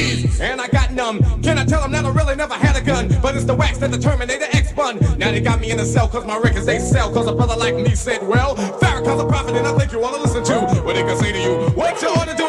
Freeze, and I got numb. Can I tell them that I really never had a gun? But it's the wax that the Terminator X bun. Now they got me in a cell cause my records they sell. Cause a brother like me said, well, Farrakhan's a prophet and I think you wanna listen to what they can say to you. What you to do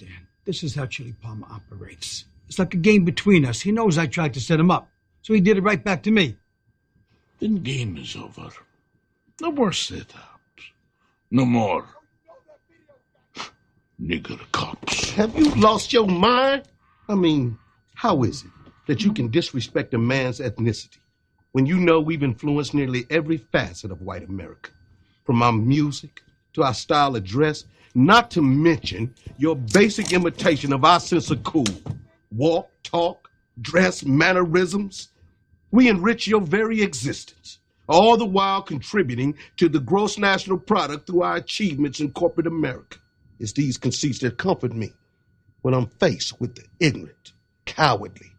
understand. This is how Chili Palmer operates. It's like a game between us. He knows I tried to set him up, so he did it right back to me. Then game is over. No more setups. No more. Nigger cops. Have you lost your mind? I mean, how is it that you can disrespect a man's ethnicity when you know we've influenced nearly every facet of white America? From our music to our style of dress, not to mention your basic imitation of our sense of cool. Walk, talk, dress, mannerisms. We enrich your very existence, all the while contributing to the gross national product through our achievements in corporate America. It's these conceits that comfort me when I'm faced with the ignorant, cowardly,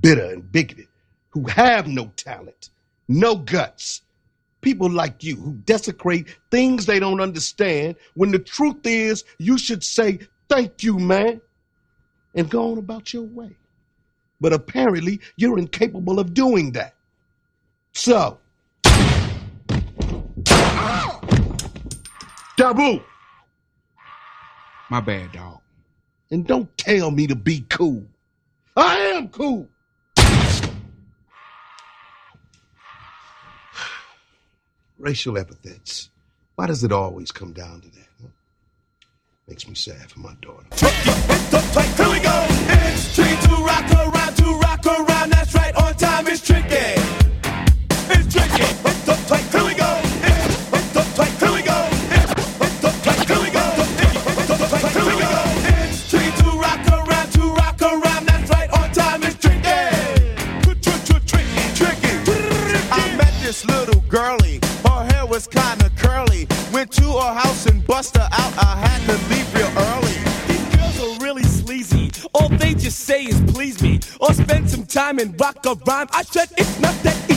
bitter, and bigoted who have no talent, no guts. People like you who desecrate things they don't understand when the truth is you should say, Thank you, man, and go on about your way. But apparently you're incapable of doing that. So, Dabu, My bad, dog. and don't tell me to be cool. I am cool. Racial epithets. Why does it always come down to that? huh? Makes me sad for my daughter. Here we go. It's tricky to rock around, to rock around. That's right, on time is tricky. It's tricky. Here we go. It's- Here we go. It's- Here we go. Here we go. It's tricky to rock around, to rock around. That's right, on time is tricky. Tricky, tricky. I met this little girlie. Was kinda curly. Went to her house and bust her out. I had to leave real early. These girls are really sleazy. All they just say is please me. Or spend some time and rock a rhyme. I said it's not that easy.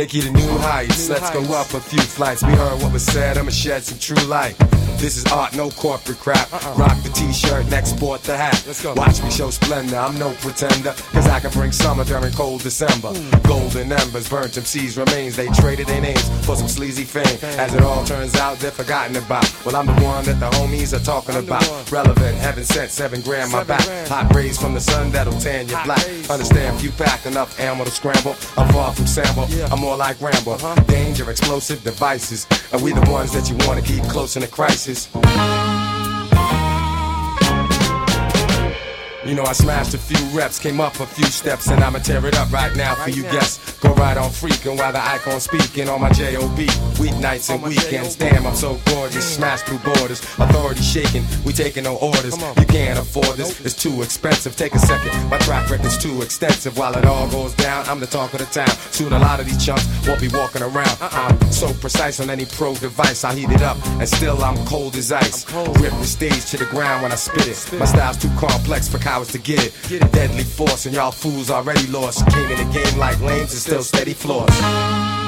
Take you to new heights. Let's go up a few flights. We heard what was said. I'ma shed some true light. This is art, no corporate crap. Uh-uh. Rock the t-shirt, next sport the hat. Let's go. Watch me show splendor, I'm no pretender. Cause I can bring summer during cold December. Hmm. Golden embers, burnt MC's remains. They traded their names for some sleazy fame. As it all turns out, they're forgotten about. Well, I'm the one that the homies are talking about. Relevant, heaven sent, seven grand my back. Hot rays from the sun that'll tan you black. Understand, if you pack enough ammo to scramble. I'm far from sample, I'm more like Rambo. Uh-huh. Danger, explosive devices. And we the ones that you wanna keep close in a crisis? You know, I smashed a few reps, came up a few steps, and I'ma tear it up right now for you guests. Go right on freaking while the icon speaking on my JOB. Weeknights and weekends, damn, I'm so gorgeous. Smash through borders, authority shaking, we taking no orders. You can't afford this, it's too expensive. Take a second, my track record's too extensive. While it all goes down, I'm the talk of the town. Soon a lot of these chumps won't be walking around. I'm so precise on any pro device, I heat it up, and still I'm cold as ice. Rip the stage to the ground when I spit it. My style's too complex for cowards to get it. Deadly force, and y'all fools already lost. King in the game like lanes and still steady floors.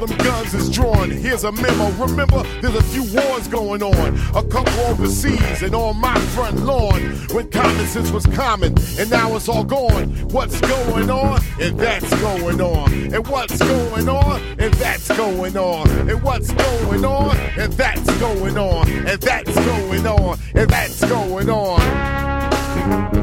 All them guns is drawn? Here's a memo. Remember, there's a few wars going on. A couple overseas and on my front lawn. When common sense was common and now it's all gone. What's going on? And that's going on. And what's going on? And that's going on. And what's going on? And that's going on. And that's going on. And that's going on.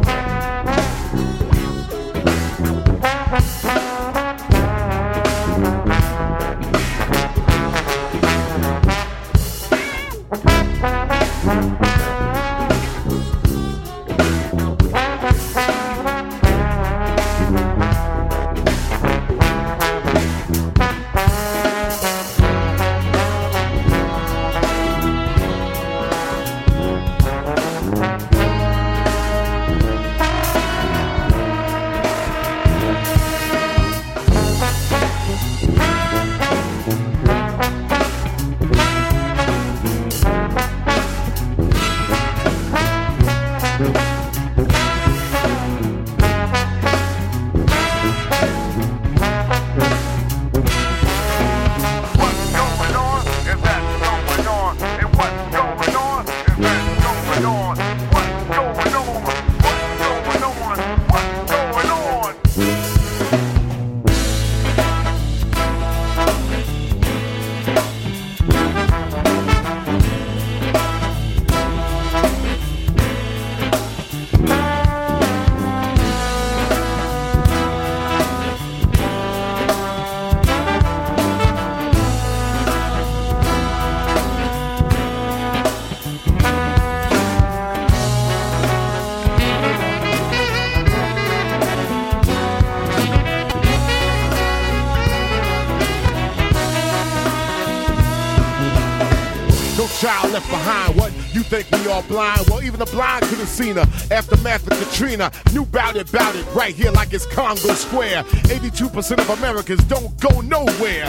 Her. Aftermath of Katrina, new bout it, bout it, right here like it's Congo Square. 82% of Americans don't go nowhere.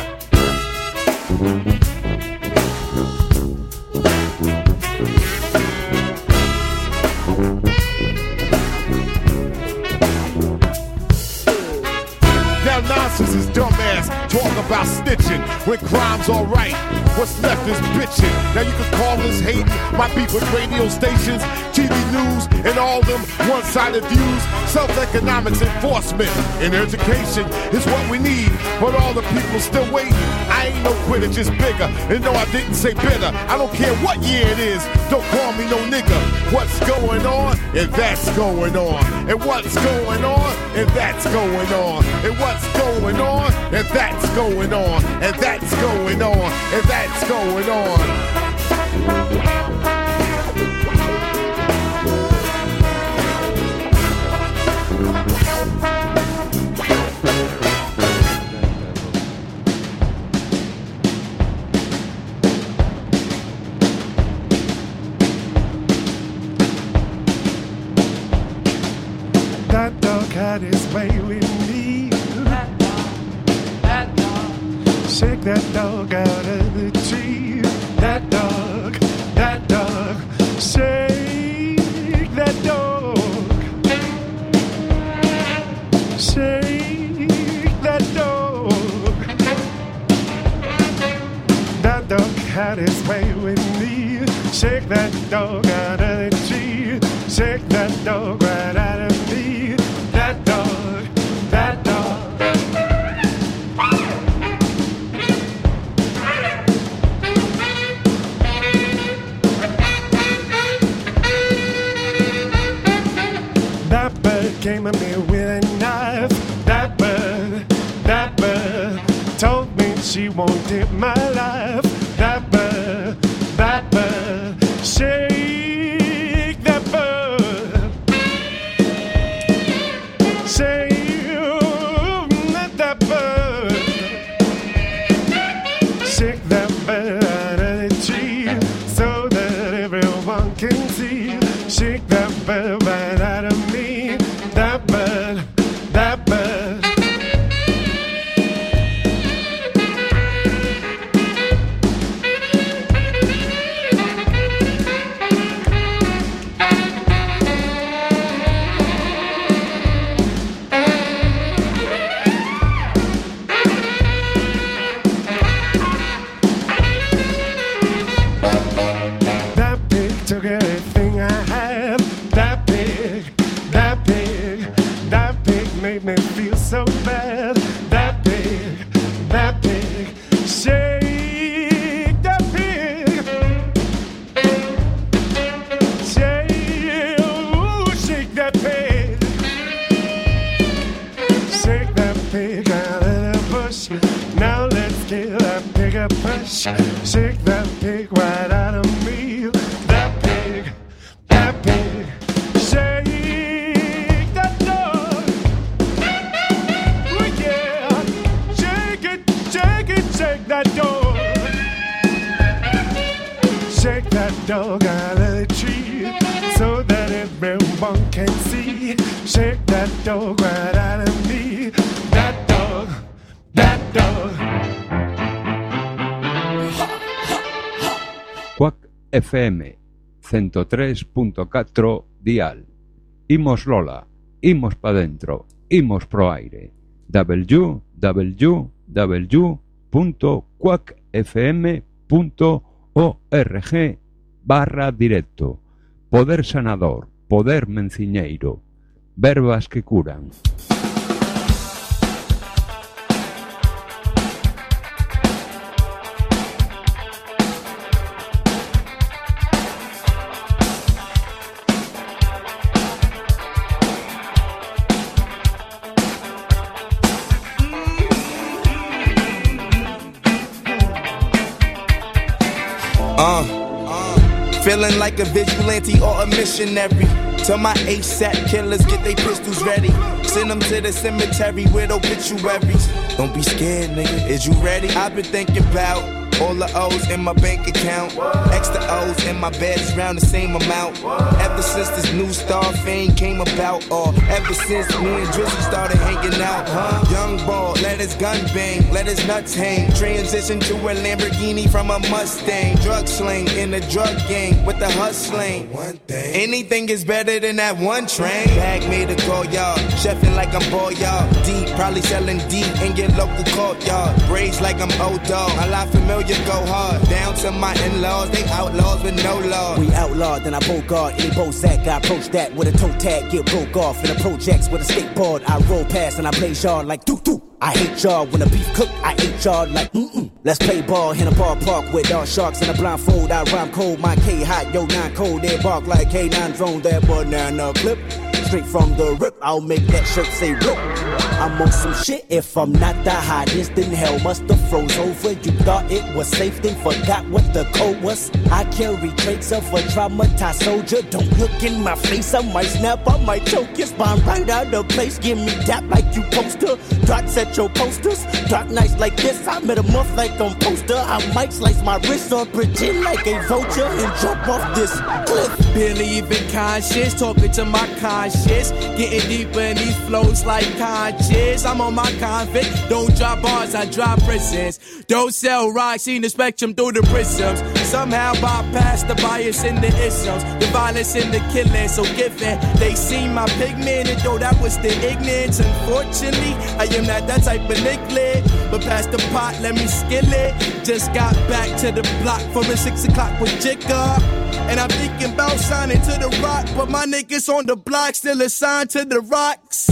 Now nonsense is dumbass. Talk about snitching when crime's alright. What's left is bitching. Now you can call us hating. My beef with radio stations, TV news, and all them one-sided views. Self-economics enforcement and education is what we need. But all the people still waiting. I ain't no quitter, just bigger. And no, I didn't say bitter. I don't care what year it is. Don't call me no nigga. What's going on? And that's going on. And what's going on? And that's going on. And what's going on? And that's going on. And that's going on. And that's going on. Way with me. Shake that dog out of the tree. That dog, that dog, shake that dog. Shake that dog. That dog had his way with me. Shake that dog 103.4 dial. Imos Lola, imos pa dentro, imos pro aire. www.quackfm.org barra directo. Poder sanador, poder menciñeiro. Verbas que curan. Feeling like a vigilante or a missionary. Tell my ASAP killers get their pistols ready. Send them to the cemetery with obituaries. Don't be scared, nigga. Is you ready? I've been thinking about All the O's in my bank account. Extra O's in my bed is round the same amount. Ever since this new star fame came about, or ever since me and Drizzy started hanging out, huh? Young ball, let his gun bang, let his nuts hang. Transition to a Lamborghini from a Mustang. Drug sling in the drug gang with the hustling. One thing. Anything is better than that one train. Bag made a call, y'all. Chefing like I'm ball, y'all. Deep, probably selling deep in your local courtyard. Braids like I'm old dog. A lot familiar, go hard. Down to my in-laws, they outlaws with no law. We outlawed, then I bogart any Bozak. I approach that with a toe tag, get broke off. In the projects with a skateboard, I roll past and I blaze yard like doo doo. I hate y'all when the beef cook, I hate y'all like mm-mm. Let's play ball in a ballpark with all sharks in a blindfold. I rhyme cold, my K hot, yo nine cold. They bark like K9 drone, that banana clip. Straight from the rip, I'll make that shirt say rip. I'm on some shit. If I'm not the hottest, then hell must have froze over. You thought it was safe, then forgot what the code was. I carry traits of a traumatized soldier. Don't look in my face, I might snap, I might choke your spine right out of place. Give me dap like you poster. Dots at your posters. Dark nights like this, I met a month like on poster. I might slice my wrist or pretend like a vulture and jump off this cliff. Believe in conscious, talking to my conscience. Getting deeper in these flows like conscious. I'm on my convict. Don't drop bars, I drop prisons. Don't sell rocks, see the spectrum through the prisms. Somehow bypass the bias in the isms, the violence in the killing. So given they see my pigment, and though that was the ignorance. Unfortunately, I am not that type of nicklet. But past the pot, let me skill it. Just got back to the block from a six o'clock with Jigga. And I'm thinking about signing to the rock, but my niggas on the block still assigned to the rocks.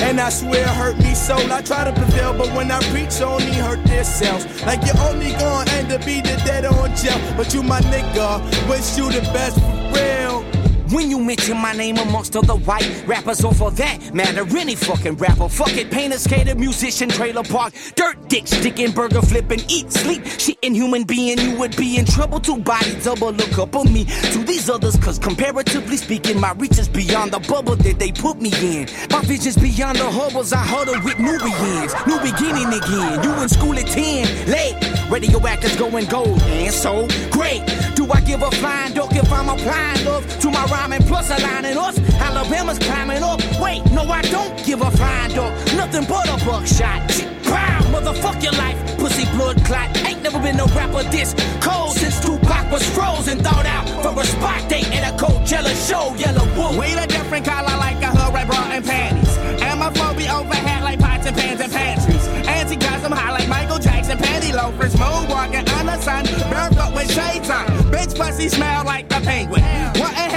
And I swear it hurt me so. I try to prevail, but when I preach, only hurt themselves. Like you're only gonna end up either dead or in jail. But you my nigga, wish you the best for real. When you mention my name amongst other white rappers, or for that matter, any fucking rapper, fuck it, painter, skater, musician, trailer park, dirt dick, sticking, burger flipping, eat, sleep, shitting human being, you would be in trouble. Two body double look up on me to these others, cause comparatively speaking, my reach is beyond the bubble that they put me in. My vision's beyond the hubbles, I huddle with Nubians, new beginning again. You in school at 10, late, radioactives going gold, and so great. Do I give a flying duck if I'm applying love to my rhyming plus aligning us? Alabama's climbing up. Wait, no, I don't give a flying duck. Nothing but a buckshot. Pow, motherfuck your life. Pussy blood clot. Ain't never been no rapper this cold since Tupac was frozen. Thought out for a spot date at a Coachella show. Yellow wolf. We a different color like a hood red bra and panties. And my be overhead like pots and pans and pantries. Anti-custom high like Michael Jackson panty loafers. Moonwalking on the sun, barefoot with shades on. Bitch pussy smell like a penguin. What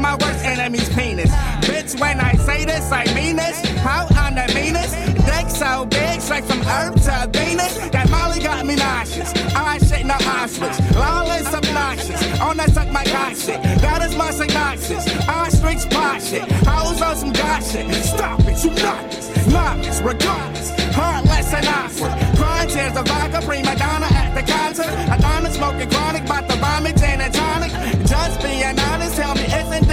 my worst enemy's penis. Bitch, when I say this, I mean this. How on the meanest? Dick so big, straight from Earth to Venus. That Molly got me nauseous. I shit, no Auschwitz. Lawless, obnoxious. On that suck my god shit. That is my synopsis. Ostrich pot shit. Hoes on some god shit. Stop it, you novice. Novice, regardless. Heartless and awkward. Crying tears of vodka, prima donna at the concert. Adonna smoking chronic, bout to vomit gin and tonic. Just being honest, tell me, isn't?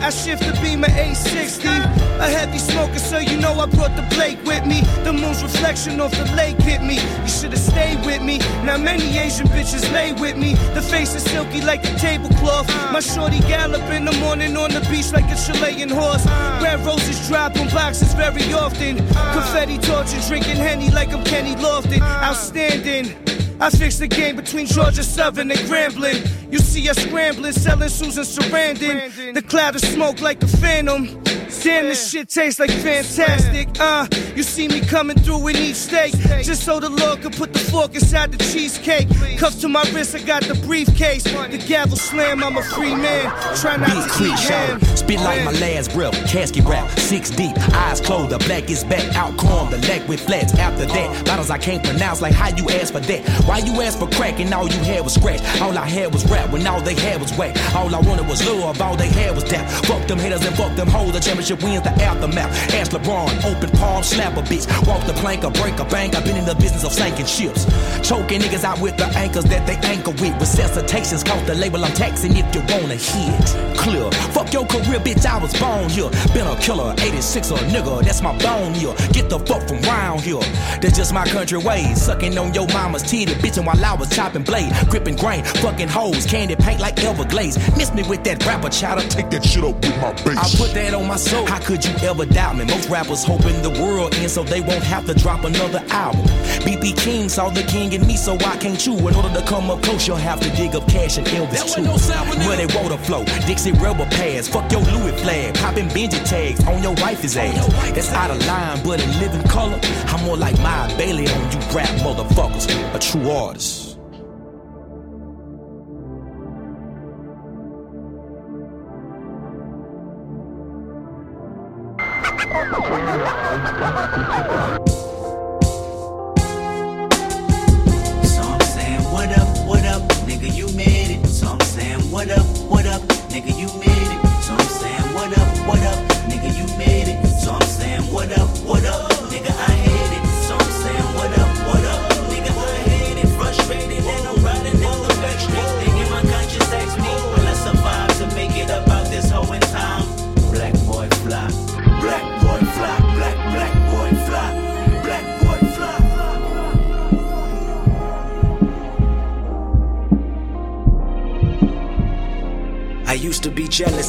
I shift the beam at 860. A heavy smoker, so you know I brought the Blake with me. The moon's reflection off the lake hit me. You should've stayed with me. Now many Asian bitches lay with me. The face is silky like a tablecloth. My shorty gallop in the morning on the beach like a Chilean horse. Red roses drop on boxes very often. Confetti torture, drinking Henny like I'm Kenny Lofton. Outstanding. I fixed the game between Georgia Southern and Grambling. You see us scrambling, selling Susan Sarandon. The cloud of smoke like a phantom. Damn, this shit tastes like fantastic. Uh, you see me coming through in each steak. Just so the Lord could put the fork inside the cheesecake. Cuffs to my wrist, I got the briefcase. The gavel slam, I'm a free man. Try not Big to eat shot. Spit like my last breath. Casket wrap. Six deep. Eyes closed. The black is back. Out calm. The leg with flats. After that, bottles I can't pronounce. Like how you ask for that? Why you ask for crack and all you had was scratch? All I had was rap when all they had was whack. All I wanted was love. All they had was that. Fuck them haters and fuck them hoes. The championship wins the aftermath. Ask LeBron. Open palm. Slap a bitch. Walk the plank or break a bank. I've been in the business of sinking ships. Choking niggas out with the anchors that they anchor with. Resuscitations cost the label I'm taxing if you wanna hit. Clear. Fuck your career, bitch, I was born here. Been a killer, 86 a nigga, that's my bone here. Get the fuck from round here. That's just my country ways. Sucking on your mama's titty, bitching while I was chopping blade. Gripping grain, fucking hoes, candy paint like Everglades. Miss me with that rapper chatter. Take that shit up with my bass. I put that on my soul. How could you ever doubt me? Most rappers hoping the world ends so they won't have to drop another album. B.B. King saw the king in me, so I can't chew. In order to come up close, you'll have to dig up cash and Elvis too. Where they water flow, Dixie rubber pads, fuck your Louis flag, popping Benji tags on your wife's ass. That's out of line, but in living color, I'm more like my Bailey on you rap motherfuckers, a true artist.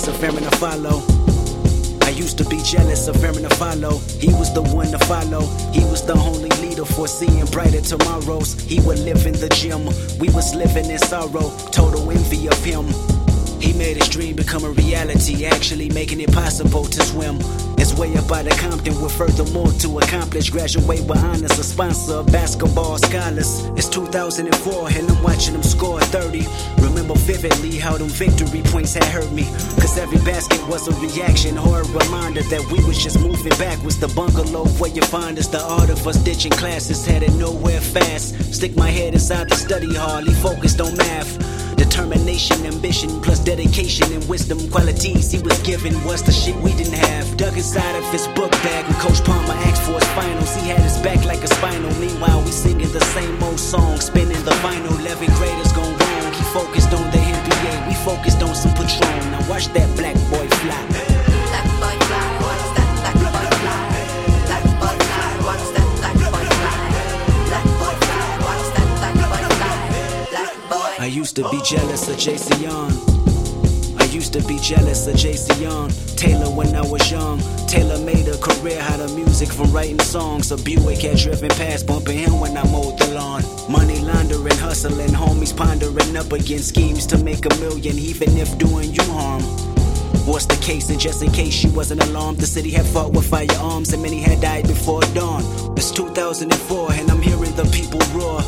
Jealous of Arron Afflalo. I used to be jealous of Arron Afflalo. He was the one to follow. He was the only leader foreseeing brighter tomorrows. He would live in the gym. We was living in sorrow. Total envy of him. He made his dream become a reality, actually making it possible to swim. It's way up out of Compton with furthermore to accomplish. Graduate with honors, a sponsor of basketball scholars. It's 2004 and I'm watching them score 30. Remember vividly how them victory points had hurt me. Cause every basket was a reaction or a reminder that we was just moving back. backwards. The bungalow where you find us, the art of us ditching classes, headed nowhere fast. Stick my head inside the study hall, he focused on math. Determination, ambition, plus dedication and wisdom qualities he was given was the shit we didn't have. Dug inside of his book bag when Coach Palmer asked for his finals. He had his back like a spinal. Meanwhile, we singing the same old song, spinning the vinyl. 11 graders gone wrong. He focused on the NBA, we focused on some Patron. Now watch that black boy fly. Used to be jealous of Jayceon. I used to be jealous of Jayceon. Taylor when I was young. Taylor made a career out of music from writing songs. A Buick had driven past, bumping him when I mowed the lawn. Money laundering, hustling, homies pondering up against schemes to make a million, even if doing you harm. What's the case? And just in case you wasn't alarmed, the city had fought with firearms and many had died before dawn. It's 2004 and I'm hearing the people roar.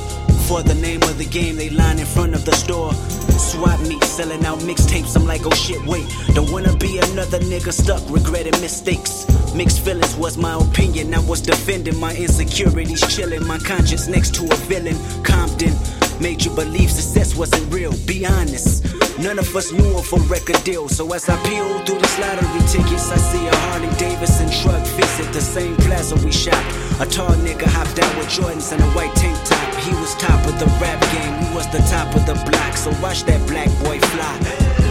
For the name of the game, they line in front of the store. Swap meet, selling out mixtapes. I'm like, oh shit, wait. Don't wanna be another nigga stuck regretting mistakes. Mixed feelings was my opinion. I was defending my insecurities, chilling my conscience next to a villain. Compton made you believe success wasn't real. Be honest. None of us knew of a record deal. So as I peel through these lottery tickets, I see a Harley Davidson truck visit the same plaza we shot. A tall nigga hopped out with Jordans and a white tank. He was top of the rap game. We was the top of the block. So watch that black boy fly.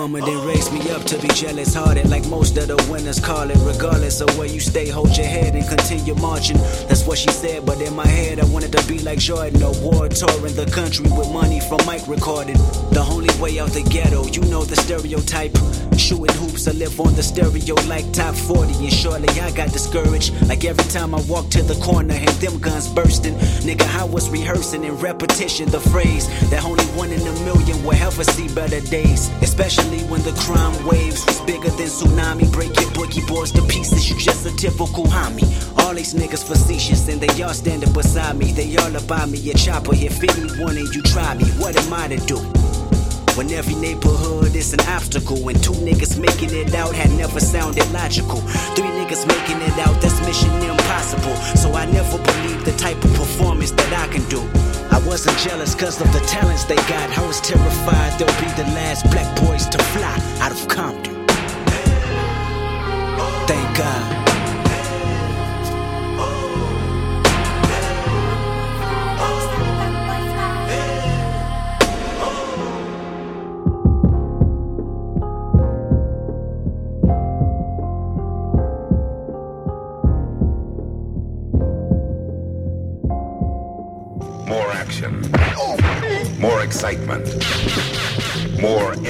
Mama didn't raise me up to be jealous hearted like most of the winners call it. Regardless of where you stay, hold your head and continue marching. That's what she said, but in my head, I wanted to be like Jordan. A war touring the country with money from mic recording. The only way out the ghetto, you know the stereotype. Shooting hoops, I live on the stereo like top 40. And shortly I got discouraged. Like every time I walk to the corner and them guns bursting. Nigga, I was rehearsing in repetition the phrase that only one in a million will ever see better days. Especially when the crime waves was bigger than tsunami. Break your boogie boards to pieces, you just a typical homie. All these niggas facetious and they all standing beside me. They all about me. A chopper hit 51 and you try me. What am I to do? When every neighborhood is an obstacle, and two niggas making it out had never sounded logical. Three niggas making it out, that's mission impossible. So I never believed the type of performance that I can do. I wasn't jealous cause of the talents they got. I was terrified they'll be the last black boys to fly out of Compton. Thank God.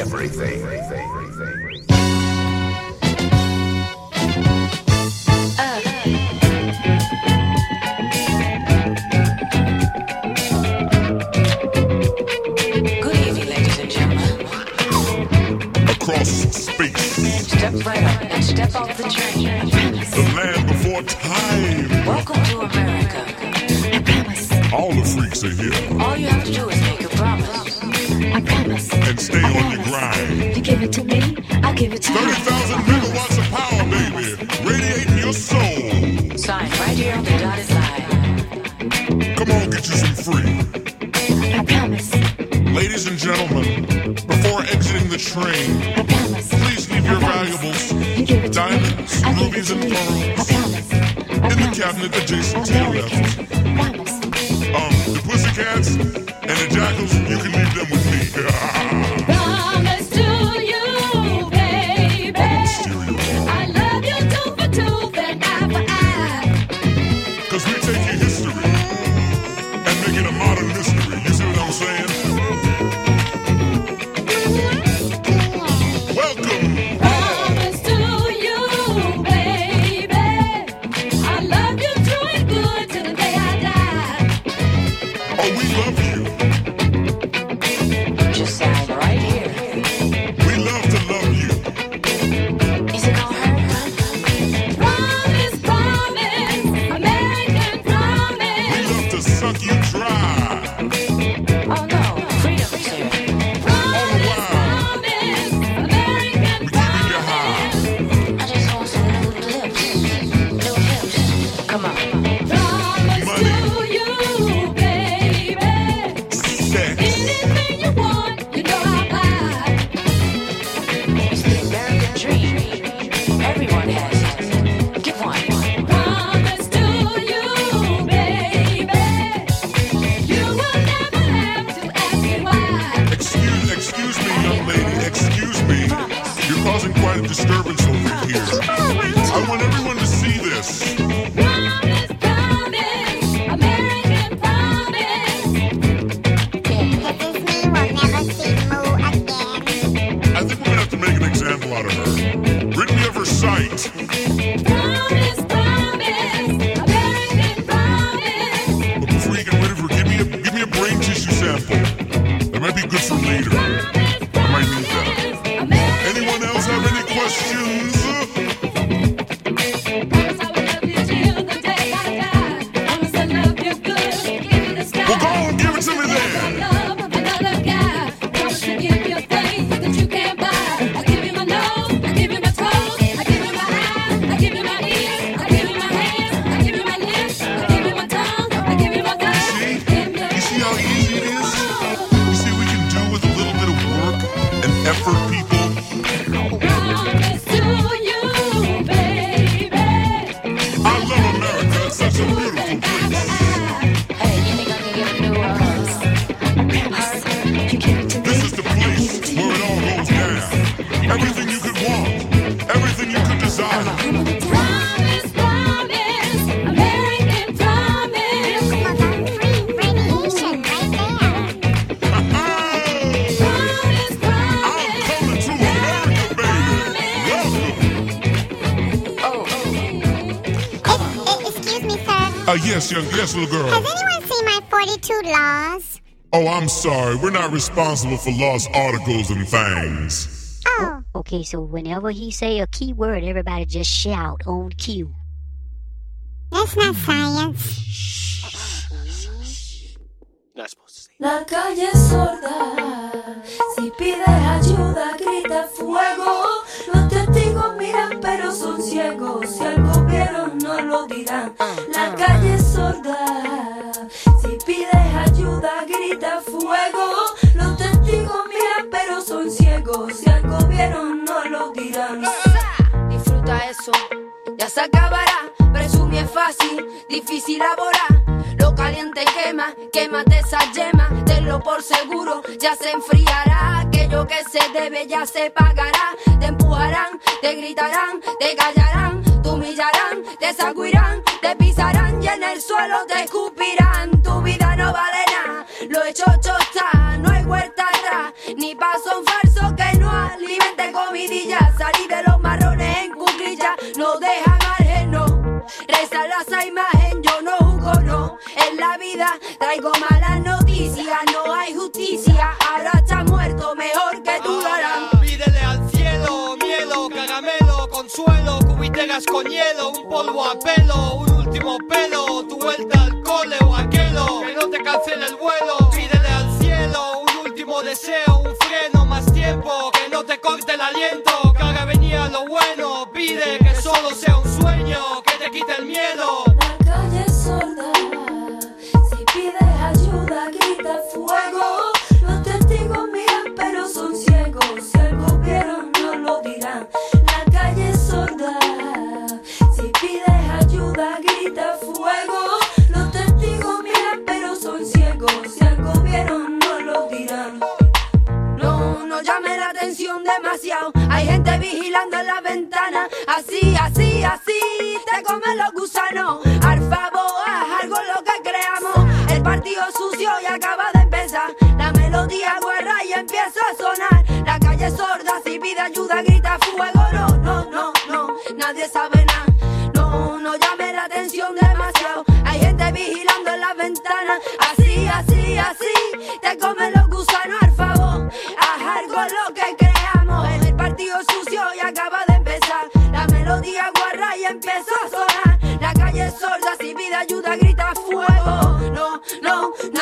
Everything. Good evening, ladies and gentlemen. Across space, Step right up and step off the train. the land before time. Welcome to America. All the freaks are here. All you have to do is make a promise. I promise. And stay on your grind. You give it to me, I'll give it to you. 30,000 megawatts of power, baby. Radiating your soul. Sign right here on the dotted line. Come on, get you some free. I promise. Ladies and gentlemen, before exiting the train, I promise. please leave your valuables, diamonds, rubies, and pearls in the cabinet adjacent to your left. Um, the pussycats and the jackals, you can leave them with me. Uh, yes, young, yes, little girl. Has anyone seen my 42 laws? Oh, I'm sorry. We're not responsible for lost articles and things. Oh. Okay, so whenever he say a key word, everybody just shout on cue. That's not science. La calle sorda, ciegos, si algo vieron no lo dirán. La calle es sorda, si pides ayuda grita fuego. Los testigos miran pero son ciegos, si algo vieron no lo dirán. Disfruta eso, ya se acabará. Presumir es fácil, difícil laborar. Lo caliente quema, quémate esa yema. Tenlo por seguro, ya se enfriará. Aquello que se debe ya se pagará. Te empujarán, te gritarán, te callarán, te humillarán, te sacudirán, te pisarán y en el suelo te escupirán. Tu vida no vale nada, lo hecho está. No hay vuelta atrás, ni paso en falso que no alimente comidilla. Salir de los marrones en cuclilla, no deja margen, no. Reza esa imagen, no. En la vida traigo malas noticias, no hay justicia. Ahora está muerto, mejor que tú lo harán. Pídele al cielo, miedo, caramelo, consuelo, cubiteras con hielo, un polvo a pelo, un último pelo, tu vuelta al cole o aquelo, que no te cancele el vuelo. Pídele al cielo un último deseo, un freno, más tiempo, que no te corte el aliento, que ahora venía lo bueno. Pide que solo sea un sueño, que te quite el miedo. Grita fuego. Los testigos miran pero son ciegos, si algo vieron no lo dirán. La calle es sorda, si pides ayuda grita fuego. Los testigos miran pero son ciegos, si algo vieron no lo dirán. No, no llame la atención demasiado. Hay gente vigilando en la ventana. Así, así, así. Te comen los gusanos. Partido sucio y acaba de empezar. La melodía guarra y empieza a sonar. La calle es sorda. Si pide ayuda, grita fuego. No, no, no, no. Nadie sabe nada. No, no llame la atención demasiado. Hay gente vigilando en la ventana. Así, así, así. Te comen los gusanos al favor. Haz algo lo que creamos. El partido sucio y acaba de empezar. La melodía guarra y empezó a sonar. La calle es sorda. Si pide ayuda,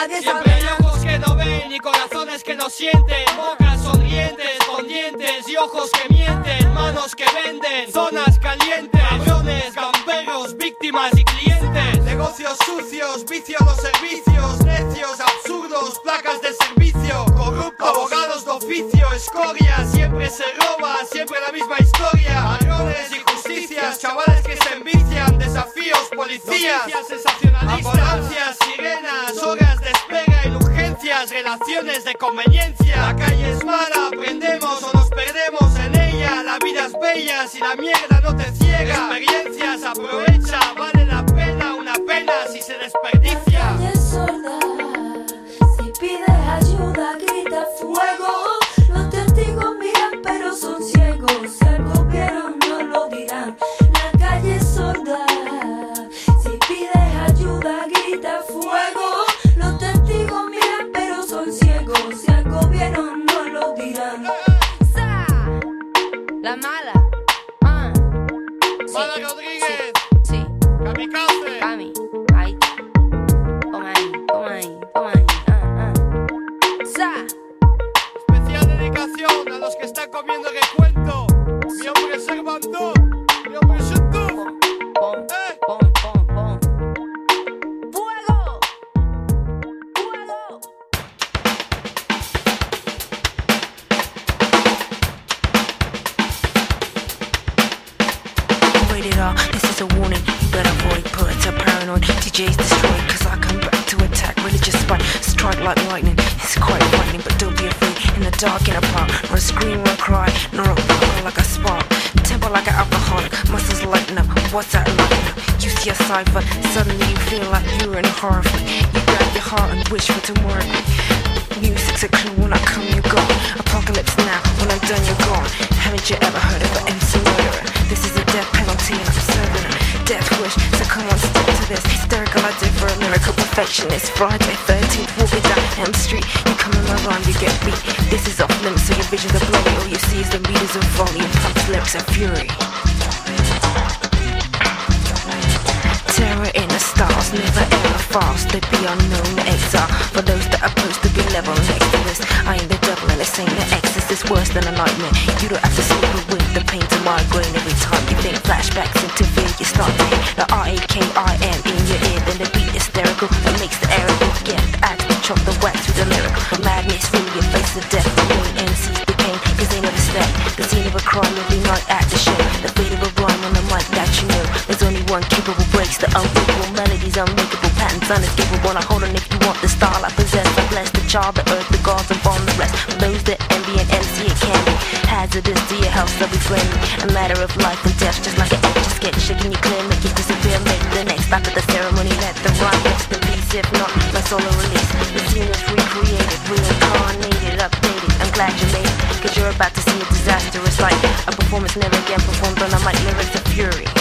nadie Siempre sabe hay ojos que no ven y corazones que no sienten, bocas sonrientes con dientes y ojos que mienten, manos que venden, zonas calientes, cabrones, gamberos, víctimas y clientes, negocios sucios, vicios los servicios, necios, absurdos, placas de servicio, corruptos, abogados de oficio, escoria, siempre se roba, siempre la misma historia, ladrones, injusticias, chavales que se envician, desafíos, policías, ambulancias, urgencias, relaciones de conveniencia. La calle es mala, aprendemos o nos perdemos en ella. La vida es bella si la mierda no te ciega. Experiencias, aprovecha, vale la pena, una pena si se desperdicia. La calle es sorda, si pides ayuda grita fuego. Worse than a nightmare. You don't have to sleep with the pain to migraine every time you think flashbacks into fear. You start to hear the R-A-K-I-M in your ear. Then the beat hysterical that makes the air get the to chop the wax through the lyrical. The madness fill your face of death. The pain main MCs became cause they never stay. The scene of a crime every night at the show. The fate of a rhyme on the mic that you know. There's only one capable breaks the unbreakable melodies, unmakeable patterns, unescapable. Now hold on if you want the style I possess. I bless the child, the earth, the gods, hazardous to your health, so be friendly. A matter of life and death, just like an a sketch, shaking you clear, make it disappear, make the next after the ceremony. Let the rhyme rest in peace, if not, my will release. The scene is recreated, reincarnated, updated. I'm glad you made it, cause you're about to see a disastrous sight. A performance never again performed on a mic, lyrics of fury.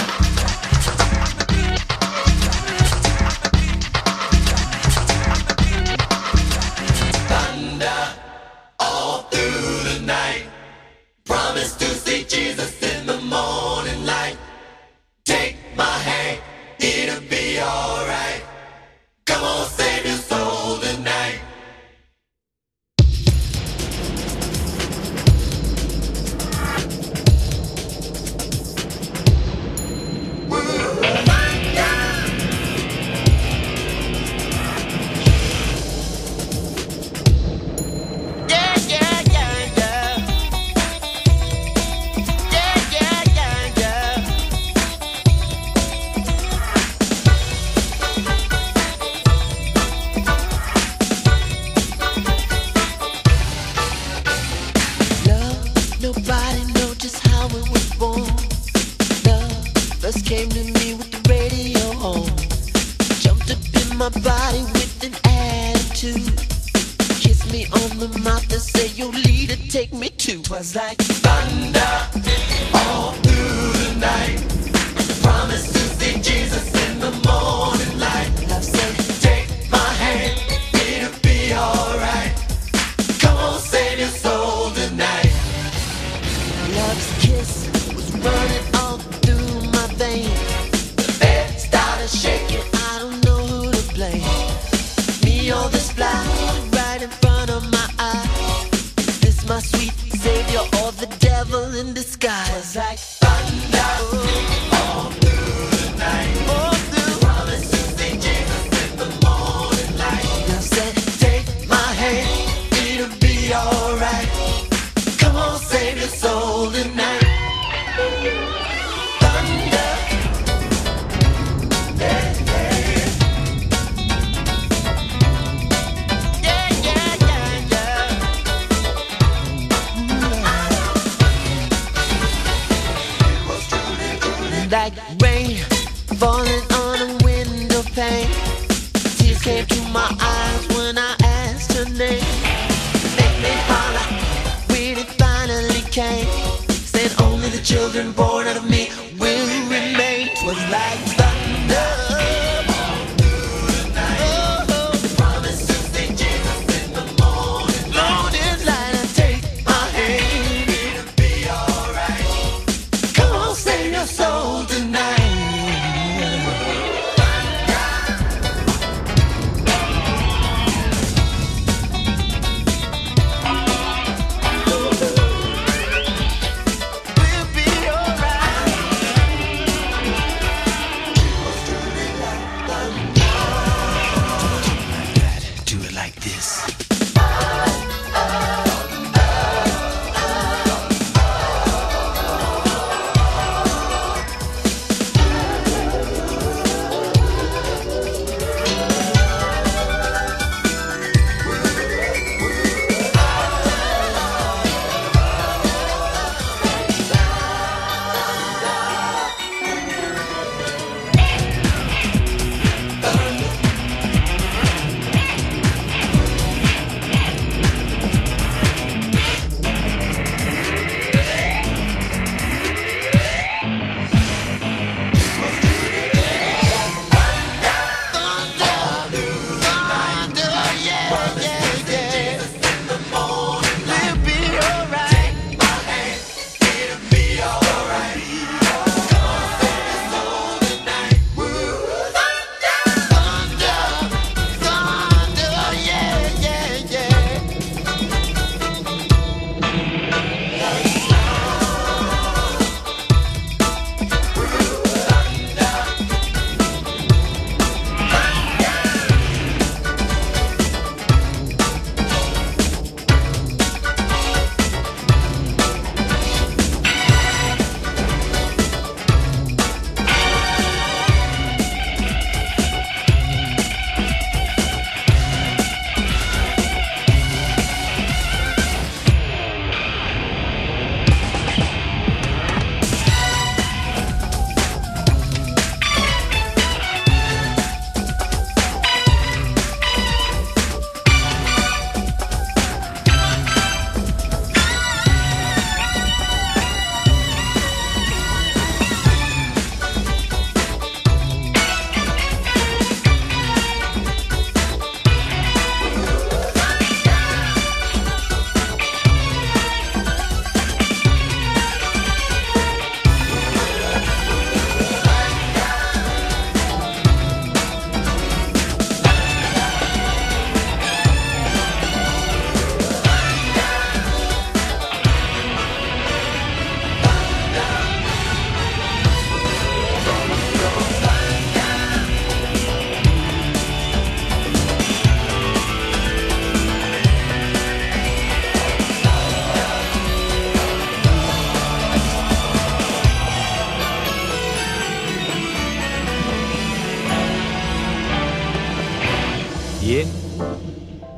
Was like